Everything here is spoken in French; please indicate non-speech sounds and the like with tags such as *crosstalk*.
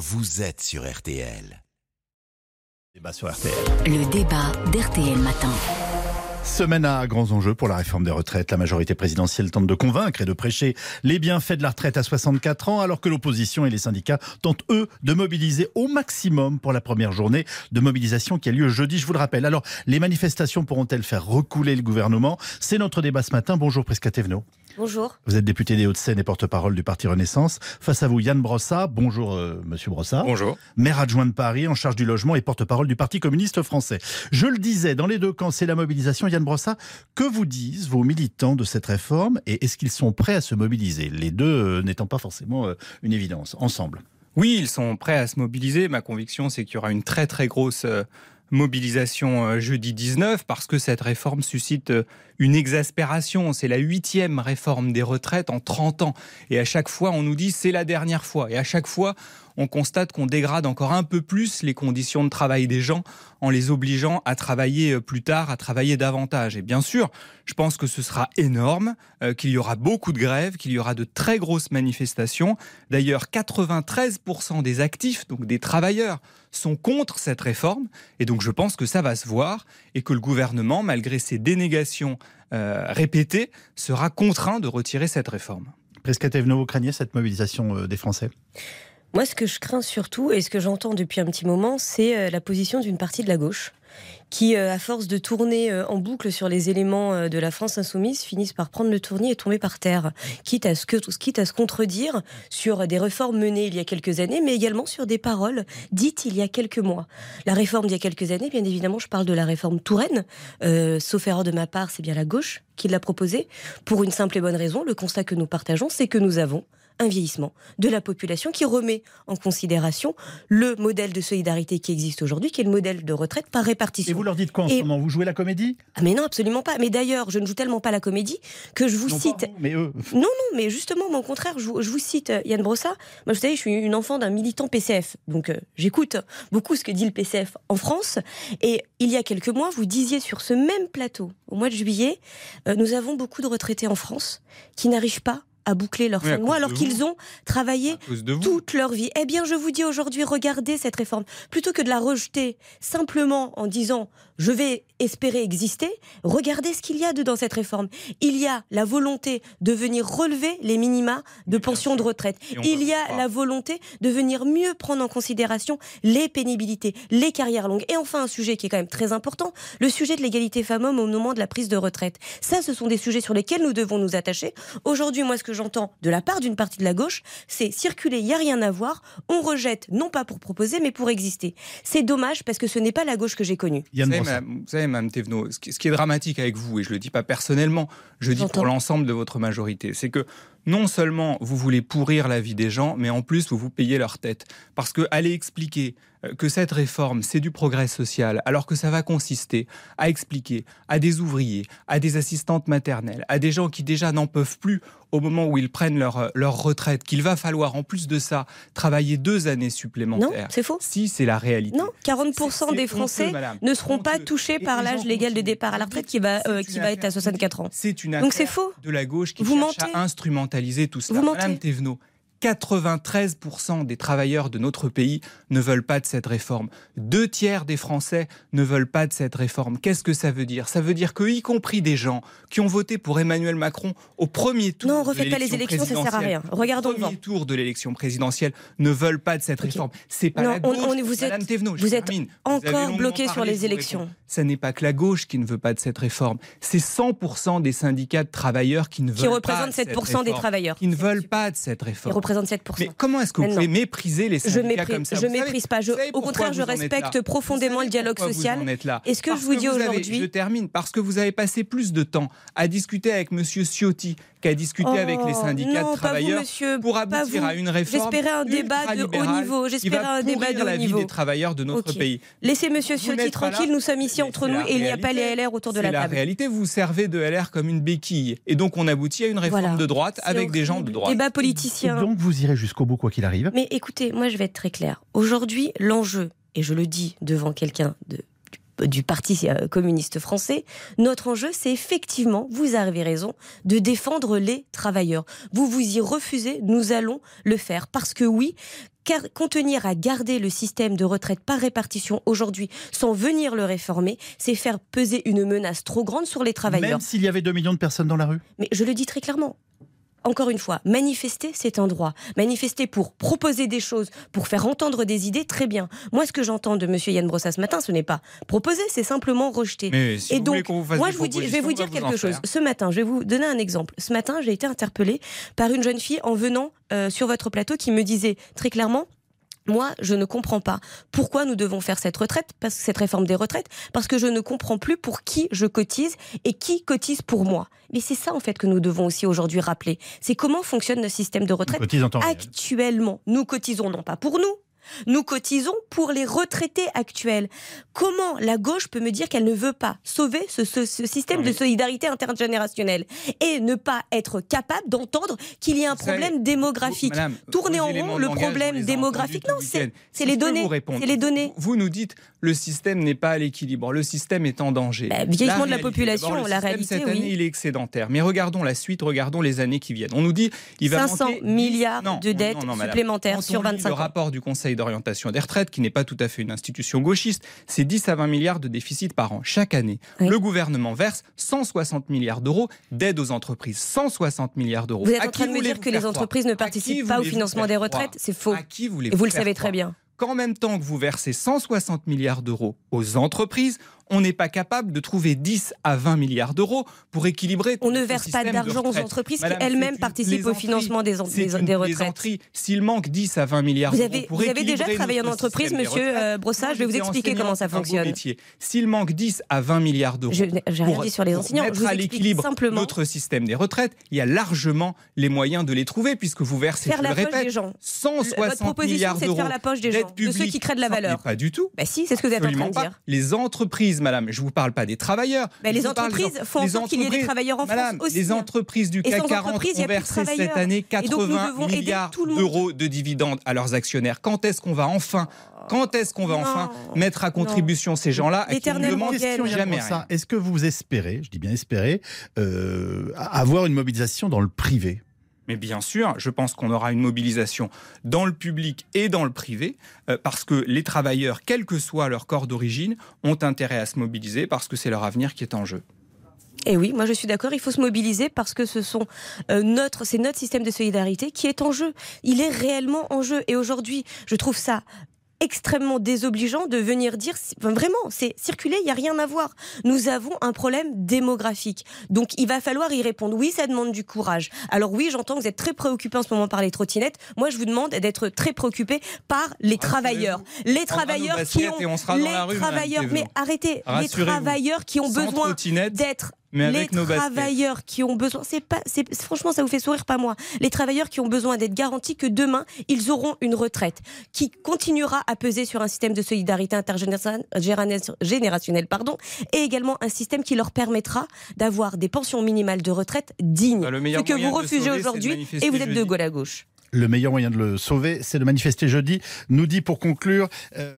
vous êtes sur RTL. Débat sur RTL. Le débat d'RTL Matin. Semaine à grands enjeux pour la réforme des retraites. La majorité présidentielle tente de convaincre et de prêcher les bienfaits de la retraite à 64 ans, alors que l'opposition et les syndicats tentent, eux, de mobiliser au maximum pour la première journée de mobilisation qui a lieu jeudi, je vous le rappelle. Alors, les manifestations pourront-elles faire recouler le gouvernement? C'est notre débat ce matin. Bonjour, Presca Thévenot. Bonjour. Vous êtes député des Hauts-de-Seine et porte-parole du parti Renaissance. Face à vous, Yann Brossat. Bonjour, euh, monsieur Brossat. Bonjour. Maire adjoint de Paris, en charge du logement et porte-parole du Parti communiste français. Je le disais, dans les deux camps, c'est la mobilisation. Yann Brossat, que vous disent vos militants de cette réforme et est-ce qu'ils sont prêts à se mobiliser? Les deux euh, n'étant pas forcément euh, une évidence, ensemble. Oui, ils sont prêts à se mobiliser. Ma conviction, c'est qu'il y aura une très très grosse euh, mobilisation euh, jeudi 19 parce que cette réforme suscite euh, une exaspération. C'est la huitième réforme des retraites en 30 ans. Et à chaque fois, on nous dit c'est la dernière fois. Et à chaque fois, on constate qu'on dégrade encore un peu plus les conditions de travail des gens en les obligeant à travailler euh, plus tard, à travailler davantage. Et bien sûr, je pense que ce sera énorme, qu'il y aura beaucoup de grèves, qu'il y aura de très grosses manifestations. D'ailleurs, 93% des actifs, donc des travailleurs, sont contre cette réforme. Et donc je pense que ça va se voir et que le gouvernement, malgré ses dénégations euh, répétées, sera contraint de retirer cette réforme. Presqu'à vous craignez cette mobilisation euh, des Français? Moi, ce que je crains surtout, et ce que j'entends depuis un petit moment, c'est euh, la position d'une partie de la gauche qui, euh, à force de tourner euh, en boucle sur les éléments de la France insoumise, finissent par prendre le tournis et tomber par terre, quitte à, ce que, quitte à se contredire sur des réformes menées il y a quelques années, mais également sur des paroles dites il y a quelques mois. La réforme d'il y a quelques années, bien évidemment, je parle de la réforme Touraine, sauf erreur de ma part, c'est bien la gauche qui l'a proposée, pour une simple et bonne raison, le constat que nous partageons, c'est que nous avons un vieillissement de la population qui remet en considération le modèle de solidarité qui existe aujourd'hui, qui est le modèle de retraite par répartition. Et vous leur dites quoi en ce moment? Vous jouez la comédie? Ah Mais non, absolument pas. Mais d'ailleurs, je ne joue tellement pas la comédie que je vous cite. mais eux. *laughs* Non, non, mais justement, au contraire, je vous, cite euh, Yann Brossa. Moi, vous savez, je suis une enfant d'un militant PCF. Donc, euh, j'écoute beaucoup ce que dit le PCF en France. Et il y a quelques mois, vous disiez sur ce même plateau, au mois de juillet, euh, nous avons beaucoup de retraités en France qui n'arrivent pas à boucler leur fin de mois alors qu'ils ont travaillé toute leur vie. Eh bien, je vous dis aujourd'hui, regardez cette réforme. Plutôt que de la rejeter simplement en disant je vais espérer exister, regardez ce qu'il y a dedans cette réforme. Il y a la volonté de venir relever les minima de pension de retraite. Il y a la volonté de venir mieux prendre en considération les pénibilités, les carrières longues. Et enfin, un sujet qui est quand même très important, le sujet de l'égalité femmes-hommes au moment de la prise de retraite. Ça, ce sont des sujets sur lesquels nous devons nous attacher. Aujourd'hui, moi, ce que j'entends de la part d'une partie de la gauche, c'est circuler, il n'y a rien à voir, on rejette, non pas pour proposer, mais pour exister. C'est dommage parce que ce n'est pas la gauche que j'ai connue. Vous savez, Mme Thévenot, ce qui est dramatique avec vous, et je ne le dis pas personnellement, je dis pour l'ensemble de votre majorité, c'est que non seulement vous voulez pourrir la vie des gens, mais en plus vous vous payez leur tête. Parce que aller expliquer euh, que cette réforme, c'est du progrès social, alors que ça va consister à expliquer à des ouvriers, à des assistantes maternelles, à des gens qui déjà n'en peuvent plus au moment où ils prennent leur, euh, leur retraite, qu'il va falloir en plus de ça travailler deux années supplémentaires. Non, c'est faux. Si, c'est la réalité. Non, 40% des Français ne seront pas touchés par l'âge légal de départ à la retraite qui va, euh, qui va être à 64 ans. C'est une Donc c'est faux. de la gauche qui Vous cherche à instrumentaliser tout cela. Vous Madame Thévenot, 93% des travailleurs de notre pays ne veulent pas de cette réforme. Deux tiers des Français ne veulent pas de cette réforme. Qu'est-ce que ça veut dire? Ça veut dire que, y compris des gens qui ont voté pour Emmanuel Macron au premier tour. Non, refaites pas les élections, ça sert à rien. Regardons au premier tour de l'élection présidentielle ne veulent pas de cette réforme. C'est pas la gauche. vous êtes, vous êtes encore bloqué sur les élections. Ce n'est pas que la gauche qui ne veut pas de cette réforme. C'est 100% des syndicats de travailleurs qui ne veulent pas. Qui représentent 7% des travailleurs. Qui ne veulent pas de cette réforme. 7%. Mais comment est-ce que vous pouvez mépriser les syndicats je méprise, comme ça Je ne méprise pas. au contraire, je respecte profondément le dialogue social. Et ce que je vous dis aujourd'hui. Je termine. Parce que vous avez passé plus de temps à discuter avec M. Ciotti qu'à discuter avec les oh, syndicats de travailleurs pour aboutir à une réforme. J'espérais un débat de haut niveau. J'espérais un débat de haut la niveau. vie des travailleurs de notre pays. Laissez M. Ciotti tranquille. Nous sommes ici entre nous et il n'y a pas les LR autour de la table. La réalité. Vous servez de LR comme une béquille. Et donc on aboutit à une réforme de droite avec des gens de droite. Débat politicien. Vous irez jusqu'au bout quoi qu'il arrive. Mais écoutez, moi je vais être très clair. Aujourd'hui, l'enjeu, et je le dis devant quelqu'un de du Parti euh, communiste français, notre enjeu, c'est effectivement, vous avez raison, de défendre les travailleurs. Vous vous y refusez, nous allons le faire. Parce que oui, contenir à garder le système de retraite par répartition aujourd'hui sans venir le réformer, c'est faire peser une menace trop grande sur les travailleurs. Même s'il y avait 2 millions de personnes dans la rue Mais je le dis très clairement, encore une fois, manifester, c'est un droit. Manifester pour proposer des choses, pour faire entendre des idées, très bien. Moi, ce que j'entends de M. Yann Brossa ce matin, ce n'est pas proposer, c'est simplement rejeter. Mais si Et vous donc, vous moi, je, vous dis, je vais vous dire vous quelque chose. faire. Ce matin, je vais vous donner un exemple. Ce matin, j'ai été interpellée par une jeune fille en venant euh, sur votre plateau qui me disait très clairement moi, je ne comprends pas pourquoi nous devons faire cette retraite, parce que cette réforme des retraites, parce que je ne comprends plus pour qui je cotise et qui cotise pour moi. Mais c'est ça en fait que nous devons aussi aujourd'hui rappeler. C'est comment fonctionne notre système de retraite actuellement. Nous cotisons non pas pour nous. Nous cotisons pour les retraités actuels. Comment la gauche peut me dire qu'elle ne veut pas sauver ce, ce- ce système de solidarité intergénérationnelle et ne pas être capable d'entendre qu'il y a un Vous savez, problème démographique? Madame, Tourner en rond, le problème démographique, non, c'est- les données, vous c'est les données. Vous, vous nous dites le système n'est pas à l'équilibre, le système est en danger. Bah, vieillissement de la population, le la système, réalité, cette oui. année, il est excédentaire. Mais regardons la suite, regardons les années qui viennent. On nous dit il va 500 manquer 10 milliards Non, de dettes non, non, madame. supplémentaires Quand sur on lit 25 le ans. rapport du Conseil d'orientation des retraites, qui n'est pas tout à fait une institution gauchiste, c'est 10 à 20 milliards de déficit par an chaque année. Oui. Le gouvernement verse 160 milliards d'euros d'aide aux entreprises. 160 milliards d'euros. Vous êtes en train de me dire que les entreprises ne participent pas au financement des retraites? C'est faux. À qui voulez Et vous le savez très bien. Qu'en même temps que vous versez 160 milliards d'euros aux entreprises, on n'est pas capable de trouver 10 à 20 milliards d'euros pour équilibrer. On ne verse pas d'argent aux entreprises Madame, qui elles-mêmes participent au financement des, des- une des retraites. S'il manque 10 à 20 milliards d'euros pour vous avez déjà travaillé en entreprise, monsieur euh, Brossard. Je vais vous expliquer comment ça fonctionne. S'il manque 10 à 20 milliards d'euros pour- dit sur les pour enseignants. Je mettre vous à l'équilibre notre système des retraites, il y a largement les moyens de les trouver puisque vous versez, faire je la le poche répète, des gens. 160 Votre proposition, milliards d'euros faire la poche des d'aide de ceux qui créent de la valeur. mais Pas du tout. Bah si, c'est ce que vous êtes en train de pas. dire. Les entreprises, madame, je vous parle pas des travailleurs. Bah, Je les parle entreprises en- font en sorte qu'il y ait des travailleurs en France Madame, aussi. Les entreprises du CAC sans 40 entreprise, il y ont versé cette année Et donc, nous 80 devons aider milliards d'euros de dividendes à leurs actionnaires. Quand est-ce qu'on va enfin, quand est-ce qu'on va Non. enfin mettre à contribution ces gens-là ne Yann jamais Est-ce que vous espérez, je dis bien espérer, euh, avoir une mobilisation dans le privé? Mais bien sûr, je pense qu'on aura une mobilisation dans le public et dans le privé, euh, parce que les travailleurs, quel que soit leur corps d'origine, ont intérêt à se mobiliser parce que c'est leur avenir qui est en jeu. Et oui, moi je suis d'accord, il faut se mobiliser parce que euh, notre, c'est notre système de solidarité qui est en jeu. Il est réellement en jeu. Et aujourd'hui, je trouve ça extrêmement désobligeant de venir dire enfin, vraiment c'est circuler il y a rien à voir. Nous avons un problème démographique. Donc il va falloir y répondre. Oui ça demande du courage. Alors oui j'entends que vous êtes très préoccupé en ce moment par les trottinettes. Moi je vous demande d'être très préoccupé par les travailleurs. Les travailleurs qui ont les rue, travailleurs mais arrêtez. Les travailleurs qui ont besoin d'être mais les avec nos baskets. travailleurs qui ont besoin, c'est pas, c'est franchement ça vous fait sourire pas moi. Les travailleurs qui ont besoin d'être garantis que demain ils auront une retraite qui continuera à peser sur un système de solidarité intergénérationnelle, pardon, et également un système qui leur permettra d'avoir des pensions minimales de retraite dignes. Bah, le meilleur Ce que moyen vous refusez aujourd'hui et vous êtes de gauche à gauche. Le meilleur moyen de le sauver, c'est de manifester jeudi, nous dit pour conclure. euh,